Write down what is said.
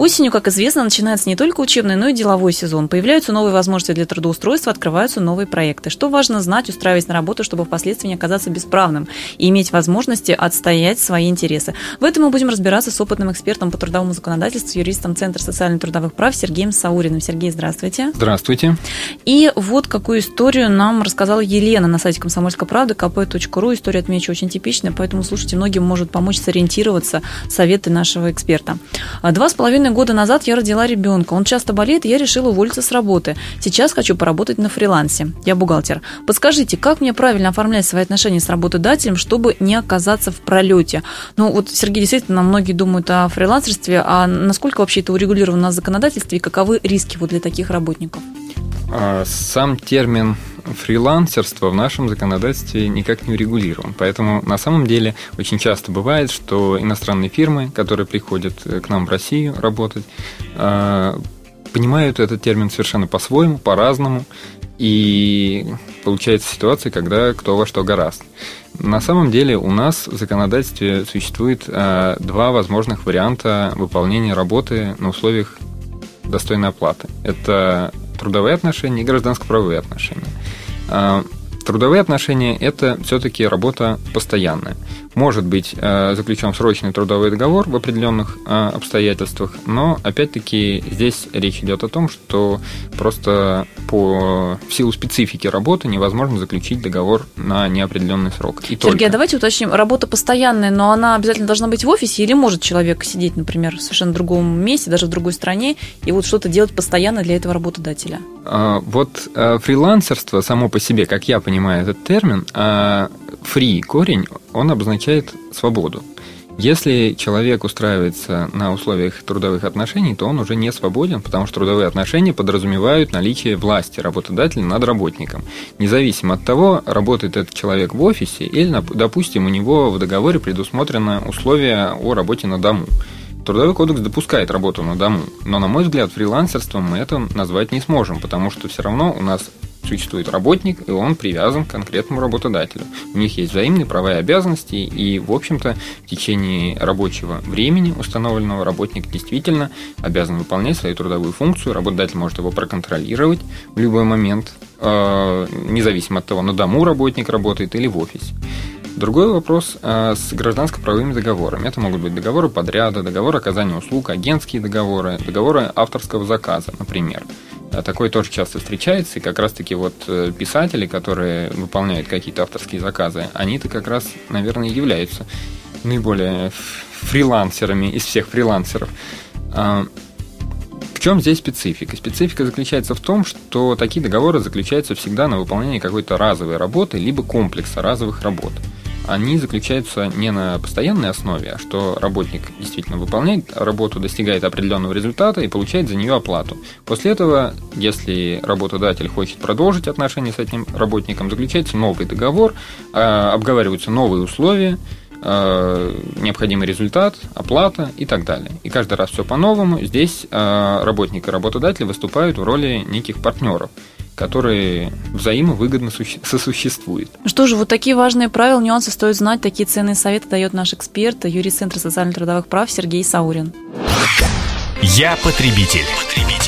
Осенью, как известно, начинается не только учебный, но и деловой сезон. Появляются новые возможности для трудоустройства, открываются новые проекты. Что важно знать, устраиваясь на работу, чтобы впоследствии не оказаться бесправным и иметь возможности отстоять свои интересы. В этом мы будем разбираться с опытным экспертом по трудовому законодательству, юристом Центра социально-трудовых прав Сергеем Сауриным. Сергей, здравствуйте. Здравствуйте. И вот какую историю нам рассказала Елена на сайте комсомольской правды kp.ru. История, отмечу, очень типичная, поэтому, слушайте, многим может помочь сориентироваться советы нашего эксперта. Два с половиной половиной года назад я родила ребенка. Он часто болеет, и я решила уволиться с работы. Сейчас хочу поработать на фрилансе. Я бухгалтер. Подскажите, как мне правильно оформлять свои отношения с работодателем, чтобы не оказаться в пролете? Ну, вот, Сергей, действительно, многие думают о фрилансерстве, а насколько вообще это урегулировано на законодательстве и каковы риски вот для таких работников? А, сам термин фрилансерство в нашем законодательстве никак не урегулирован. Поэтому на самом деле очень часто бывает, что иностранные фирмы, которые приходят э, к нам в Россию работать, а, понимают этот термин совершенно по-своему, по-разному. И получается ситуация, когда кто во что гораст. На самом деле у нас в законодательстве существует а, два возможных варианта выполнения работы на условиях достойной оплаты. Это трудовые отношения и гражданско-правовые отношения. А, трудовые отношения – это все-таки работа постоянная. Может быть э, заключен срочный трудовой договор в определенных э, обстоятельствах, но опять-таки здесь речь идет о том, что просто по в силу специфики работы невозможно заключить договор на неопределенный срок. И Сергей, только. Давайте уточним, работа постоянная, но она обязательно должна быть в офисе или может человек сидеть, например, в совершенно другом месте, даже в другой стране, и вот что-то делать постоянно для этого работодателя? А, вот э, фрилансерство само по себе, как я понимаю этот термин, free корень, он обозначает свободу. Если человек устраивается на условиях трудовых отношений, то он уже не свободен, потому что трудовые отношения подразумевают наличие власти работодателя над работником. Независимо от того, работает этот человек в офисе или, допустим, у него в договоре предусмотрено условие о работе на дому. Трудовой кодекс допускает работу на дому, но, на мой взгляд, фрилансерством мы это назвать не сможем, потому что все равно у нас существует работник, и он привязан к конкретному работодателю. У них есть взаимные права и обязанности, и, в общем-то, в течение рабочего времени установленного работник действительно обязан выполнять свою трудовую функцию, работодатель может его проконтролировать в любой момент, э, независимо от того, на дому работник работает или в офисе. Другой вопрос э, с гражданско-правовыми договорами. Это могут быть договоры подряда, договоры оказания услуг, агентские договоры, договоры авторского заказа, например. А такое тоже часто встречается, и как раз-таки вот э, писатели, которые выполняют какие-то авторские заказы, они-то как раз, наверное, являются наиболее фрилансерами из всех фрилансеров. А, в чем здесь специфика? Специфика заключается в том, что такие договоры заключаются всегда на выполнение какой-то разовой работы, либо комплекса разовых работ они заключаются не на постоянной основе, а что работник действительно выполняет работу, достигает определенного результата и получает за нее оплату. После этого, если работодатель хочет продолжить отношения с этим работником, заключается новый договор, а, обговариваются новые условия, а, необходимый результат, оплата и так далее. И каждый раз все по-новому. Здесь а, работник и работодатель выступают в роли неких партнеров которые взаимовыгодно сосуществуют. Что же, вот такие важные правила, нюансы стоит знать, такие ценные советы дает наш эксперт, юрист Центра социально-трудовых прав Сергей Саурин. Я потребитель. потребитель.